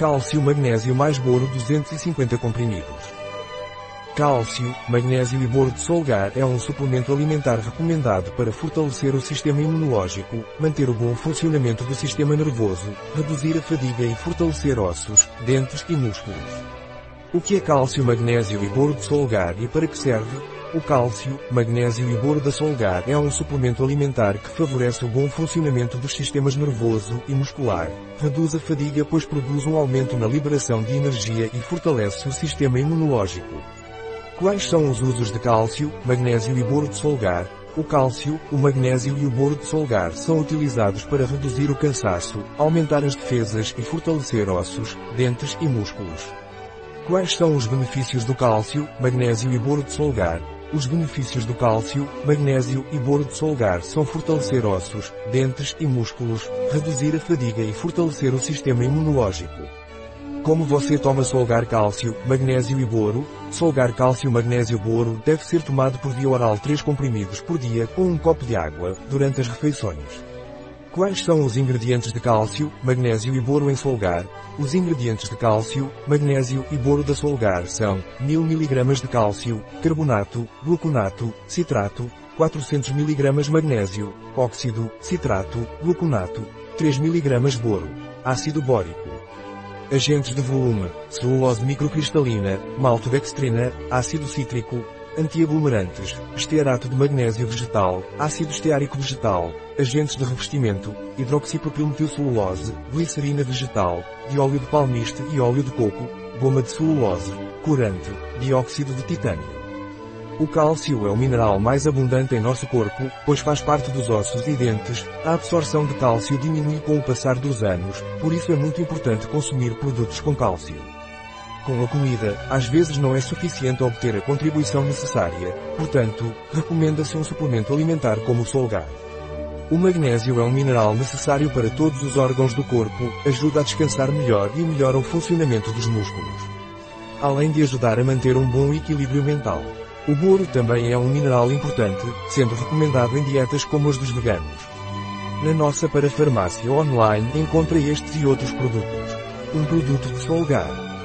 Cálcio magnésio mais boro 250 comprimidos. Cálcio, magnésio e boro de solgar é um suplemento alimentar recomendado para fortalecer o sistema imunológico, manter o bom funcionamento do sistema nervoso, reduzir a fadiga e fortalecer ossos, dentes e músculos. O que é cálcio, magnésio e boro de solgar e para que serve? O cálcio, magnésio e boro da solgar é um suplemento alimentar que favorece o bom funcionamento dos sistemas nervoso e muscular, reduz a fadiga pois produz um aumento na liberação de energia e fortalece o sistema imunológico. Quais são os usos de cálcio, magnésio e boro de solgar? O cálcio, o magnésio e o boro de solgar são utilizados para reduzir o cansaço, aumentar as defesas e fortalecer ossos, dentes e músculos. Quais são os benefícios do cálcio, magnésio e boro de solgar? Os benefícios do cálcio, magnésio e boro de solgar são fortalecer ossos, dentes e músculos, reduzir a fadiga e fortalecer o sistema imunológico. Como você toma Solgar Cálcio, Magnésio e Boro? Solgar Cálcio Magnésio Boro deve ser tomado por via oral 3 comprimidos por dia com um copo de água, durante as refeições. Quais são os ingredientes de cálcio, magnésio e boro em Solgar? Os ingredientes de cálcio, magnésio e boro da Solgar são 1000 mg de cálcio, carbonato, gluconato, citrato, 400 mg magnésio, óxido, citrato, gluconato, 3 mg boro, ácido bórico. Agentes de volume, celulose microcristalina, maltodextrina, ácido cítrico, antiaglomerantes, estearato de magnésio vegetal, ácido esteárico vegetal, agentes de revestimento, hidroxipropilmetilcelulose, glicerina vegetal, dióleo de palmiste e óleo de coco, goma de celulose, corante, dióxido de titânio. O cálcio é o mineral mais abundante em nosso corpo, pois faz parte dos ossos e dentes. A absorção de cálcio diminui com o passar dos anos, por isso é muito importante consumir produtos com cálcio. Com a comida, às vezes não é suficiente obter a contribuição necessária, portanto, recomenda-se um suplemento alimentar como o Solgar. O magnésio é um mineral necessário para todos os órgãos do corpo, ajuda a descansar melhor e melhora o funcionamento dos músculos. Além de ajudar a manter um bom equilíbrio mental. O boro também é um mineral importante, sendo recomendado em dietas como as dos veganos. Na nossa parafarmácia online encontra estes e outros produtos. Um produto de Solgar.